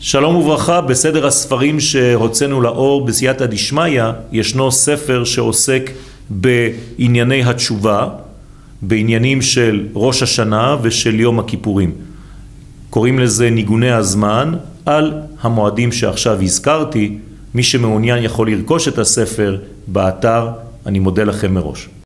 שלום וברכה, בסדר הספרים שהוצאנו לאור בסייעתא דשמיא ישנו ספר שעוסק בענייני התשובה, בעניינים של ראש השנה ושל יום הכיפורים. קוראים לזה ניגוני הזמן על המועדים שעכשיו הזכרתי, מי שמעוניין יכול לרכוש את הספר באתר, אני מודה לכם מראש.